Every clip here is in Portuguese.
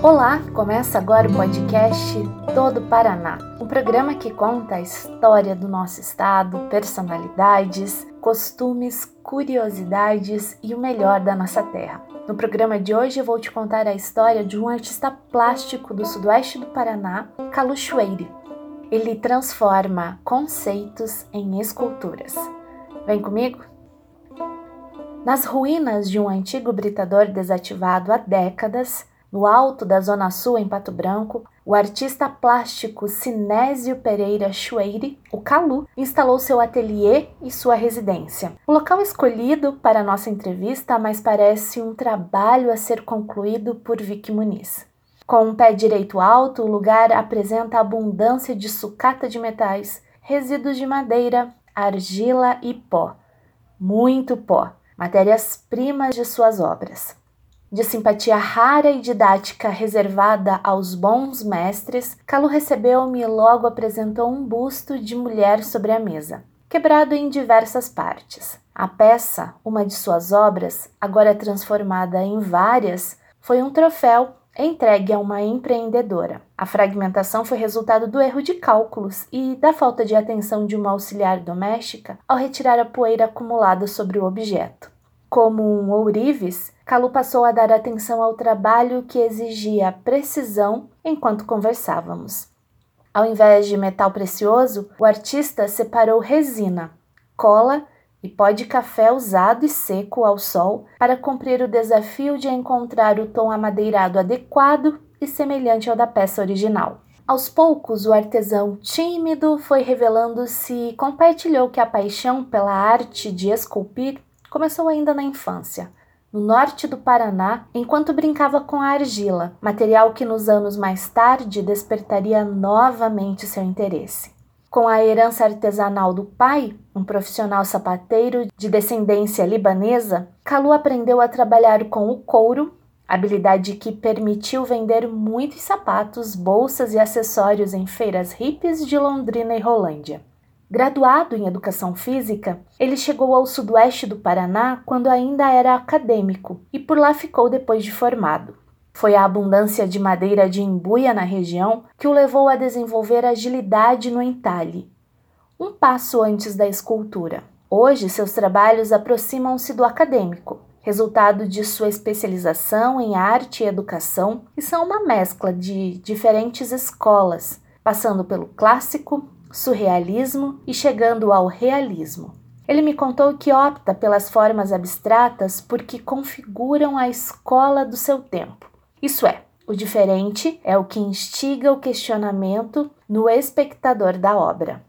Olá, começa agora o podcast Todo Paraná, um programa que conta a história do nosso estado, personalidades, costumes, curiosidades e o melhor da nossa terra. No programa de hoje eu vou te contar a história de um artista plástico do sudoeste do Paraná, Caluchoeire. Ele transforma conceitos em esculturas. Vem comigo? Nas ruínas de um antigo britador desativado há décadas, no alto da Zona Sul, em Pato Branco, o artista plástico Sinésio Pereira Chueire, o Calu, instalou seu ateliê e sua residência. O local escolhido para nossa entrevista mais parece um trabalho a ser concluído por Vicky Muniz. Com um pé direito alto, o lugar apresenta abundância de sucata de metais, resíduos de madeira, argila e pó. Muito pó, matérias-primas de suas obras de simpatia rara e didática reservada aos bons mestres, Calu recebeu-me e logo apresentou um busto de mulher sobre a mesa, quebrado em diversas partes. A peça, uma de suas obras, agora transformada em várias, foi um troféu entregue a uma empreendedora. A fragmentação foi resultado do erro de cálculos e da falta de atenção de uma auxiliar doméstica ao retirar a poeira acumulada sobre o objeto. Como um ourives, Calu passou a dar atenção ao trabalho que exigia precisão enquanto conversávamos. Ao invés de metal precioso, o artista separou resina, cola e pó de café usado e seco ao sol para cumprir o desafio de encontrar o tom amadeirado adequado e semelhante ao da peça original. Aos poucos, o artesão tímido foi revelando-se e compartilhou que a paixão pela arte de esculpir começou ainda na infância, no norte do Paraná, enquanto brincava com a argila, material que nos anos mais tarde despertaria novamente seu interesse. Com a herança artesanal do pai, um profissional sapateiro de descendência libanesa, Kalu aprendeu a trabalhar com o couro, habilidade que permitiu vender muitos sapatos, bolsas e acessórios em feiras hippies de Londrina e Rolândia. Graduado em educação física, ele chegou ao sudoeste do Paraná quando ainda era acadêmico e por lá ficou depois de formado. Foi a abundância de madeira de embuia na região que o levou a desenvolver agilidade no entalhe, um passo antes da escultura. Hoje, seus trabalhos aproximam-se do acadêmico, resultado de sua especialização em arte e educação, e são uma mescla de diferentes escolas, passando pelo clássico, surrealismo e chegando ao realismo. Ele me contou que opta pelas formas abstratas porque configuram a escola do seu tempo. Isso é, o diferente é o que instiga o questionamento no espectador da obra.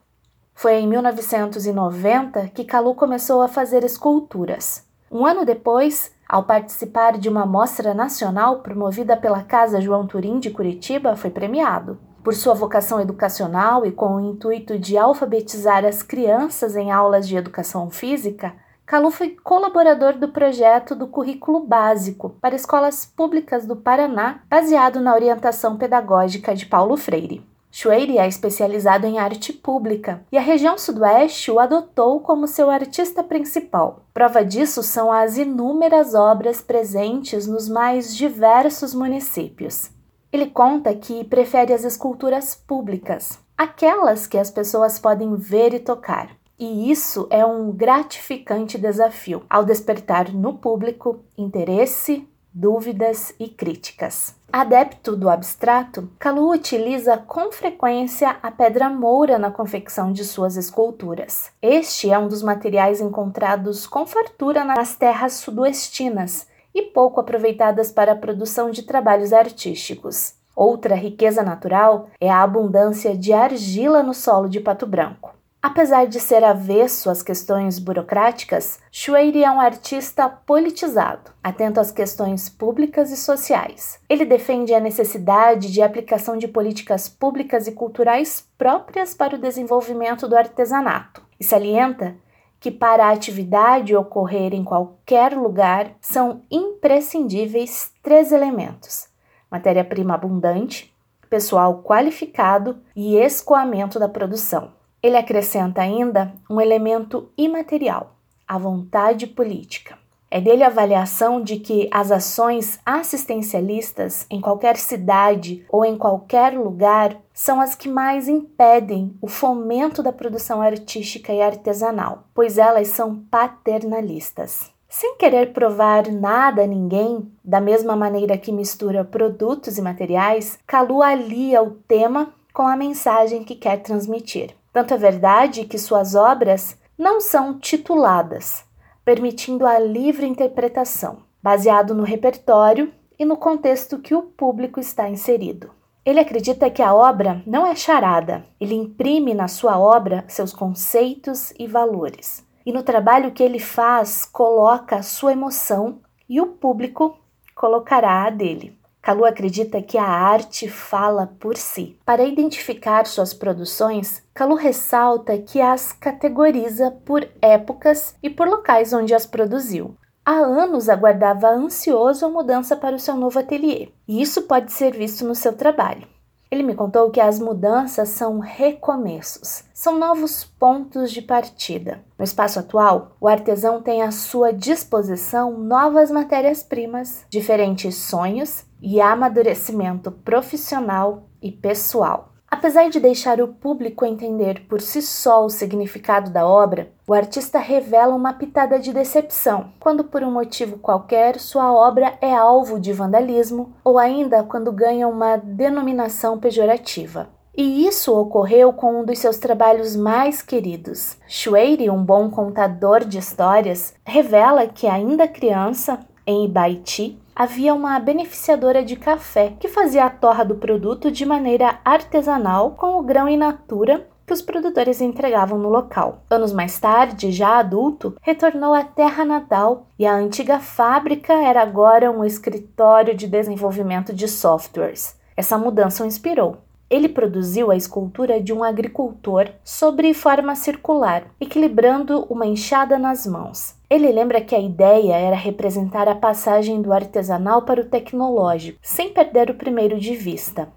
Foi em 1990 que Calu começou a fazer esculturas. Um ano depois, ao participar de uma mostra nacional promovida pela Casa João Turim de Curitiba, foi premiado. Por sua vocação educacional e com o intuito de alfabetizar as crianças em aulas de educação física, Calu foi colaborador do projeto do Currículo Básico para escolas públicas do Paraná, baseado na orientação pedagógica de Paulo Freire. Schweire é especializado em arte pública e a região sudoeste o adotou como seu artista principal. Prova disso são as inúmeras obras presentes nos mais diversos municípios. Ele conta que prefere as esculturas públicas, aquelas que as pessoas podem ver e tocar. E isso é um gratificante desafio ao despertar no público interesse, dúvidas e críticas. Adepto do abstrato, Calu utiliza com frequência a pedra moura na confecção de suas esculturas. Este é um dos materiais encontrados com fartura nas terras sudoestinas e pouco aproveitadas para a produção de trabalhos artísticos. Outra riqueza natural é a abundância de argila no solo de Pato Branco. Apesar de ser avesso às questões burocráticas, Schweire é um artista politizado, atento às questões públicas e sociais. Ele defende a necessidade de aplicação de políticas públicas e culturais próprias para o desenvolvimento do artesanato e salienta que para a atividade ocorrer em qualquer lugar são imprescindíveis três elementos: matéria-prima abundante, pessoal qualificado e escoamento da produção. Ele acrescenta ainda um elemento imaterial, a vontade política. É dele a avaliação de que as ações assistencialistas em qualquer cidade ou em qualquer lugar são as que mais impedem o fomento da produção artística e artesanal, pois elas são paternalistas. Sem querer provar nada a ninguém, da mesma maneira que mistura produtos e materiais, Kalu alia o tema com a mensagem que quer transmitir. Tanto é verdade que suas obras não são tituladas, permitindo a livre interpretação, baseado no repertório e no contexto que o público está inserido. Ele acredita que a obra não é charada, ele imprime na sua obra seus conceitos e valores. E no trabalho que ele faz, coloca a sua emoção e o público colocará a dele. Kalu acredita que a arte fala por si. Para identificar suas produções, Kalu ressalta que as categoriza por épocas e por locais onde as produziu. Há anos aguardava ansioso a mudança para o seu novo ateliê, e isso pode ser visto no seu trabalho. Ele me contou que as mudanças são recomeços, são novos pontos de partida. No espaço atual, o artesão tem à sua disposição novas matérias-primas, diferentes sonhos e amadurecimento profissional e pessoal. Apesar de deixar o público entender por si só o significado da obra, o artista revela uma pitada de decepção quando, por um motivo qualquer, sua obra é alvo de vandalismo ou ainda quando ganha uma denominação pejorativa. E isso ocorreu com um dos seus trabalhos mais queridos. Shueiri, um bom contador de histórias, revela que, ainda criança, em Ibaiti, havia uma beneficiadora de café que fazia a torra do produto de maneira artesanal com o grão in natura que os produtores entregavam no local. Anos mais tarde, já adulto, retornou à terra natal e a antiga fábrica era agora um escritório de desenvolvimento de softwares. Essa mudança o inspirou. Ele produziu a escultura de um agricultor sobre forma circular, equilibrando uma enxada nas mãos. Ele lembra que a ideia era representar a passagem do artesanal para o tecnológico, sem perder o primeiro de vista.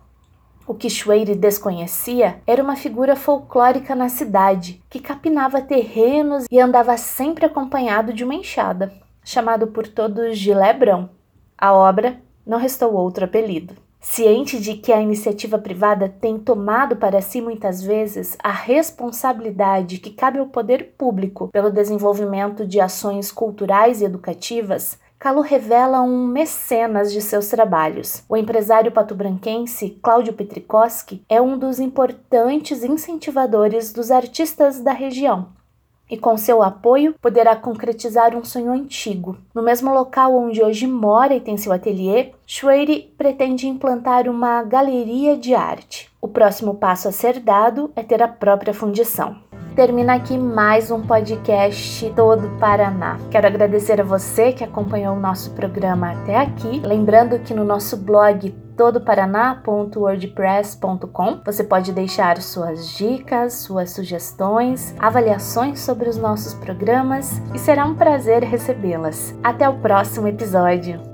O que Schweire desconhecia era uma figura folclórica na cidade, que capinava terrenos e andava sempre acompanhado de uma enxada, chamado por todos de Lebrão. A obra não restou outro apelido. Ciente de que a iniciativa privada tem tomado para si muitas vezes a responsabilidade que cabe ao poder público pelo desenvolvimento de ações culturais e educativas, Calo revela um mecenas de seus trabalhos. O empresário patobranquense Cláudio Petrikowski é um dos importantes incentivadores dos artistas da região, e com seu apoio poderá concretizar um sonho antigo. No mesmo local onde hoje mora e tem seu ateliê, Schweire pretende implantar uma galeria de arte. O próximo passo a ser dado é ter a própria fundição. Termina aqui mais um podcast todo Paraná. Quero agradecer a você que acompanhou o nosso programa até aqui. Lembrando que no nosso blog todoparaná.wordpress.com você pode deixar suas dicas, suas sugestões, avaliações sobre os nossos programas e será um prazer recebê-las. Até o próximo episódio.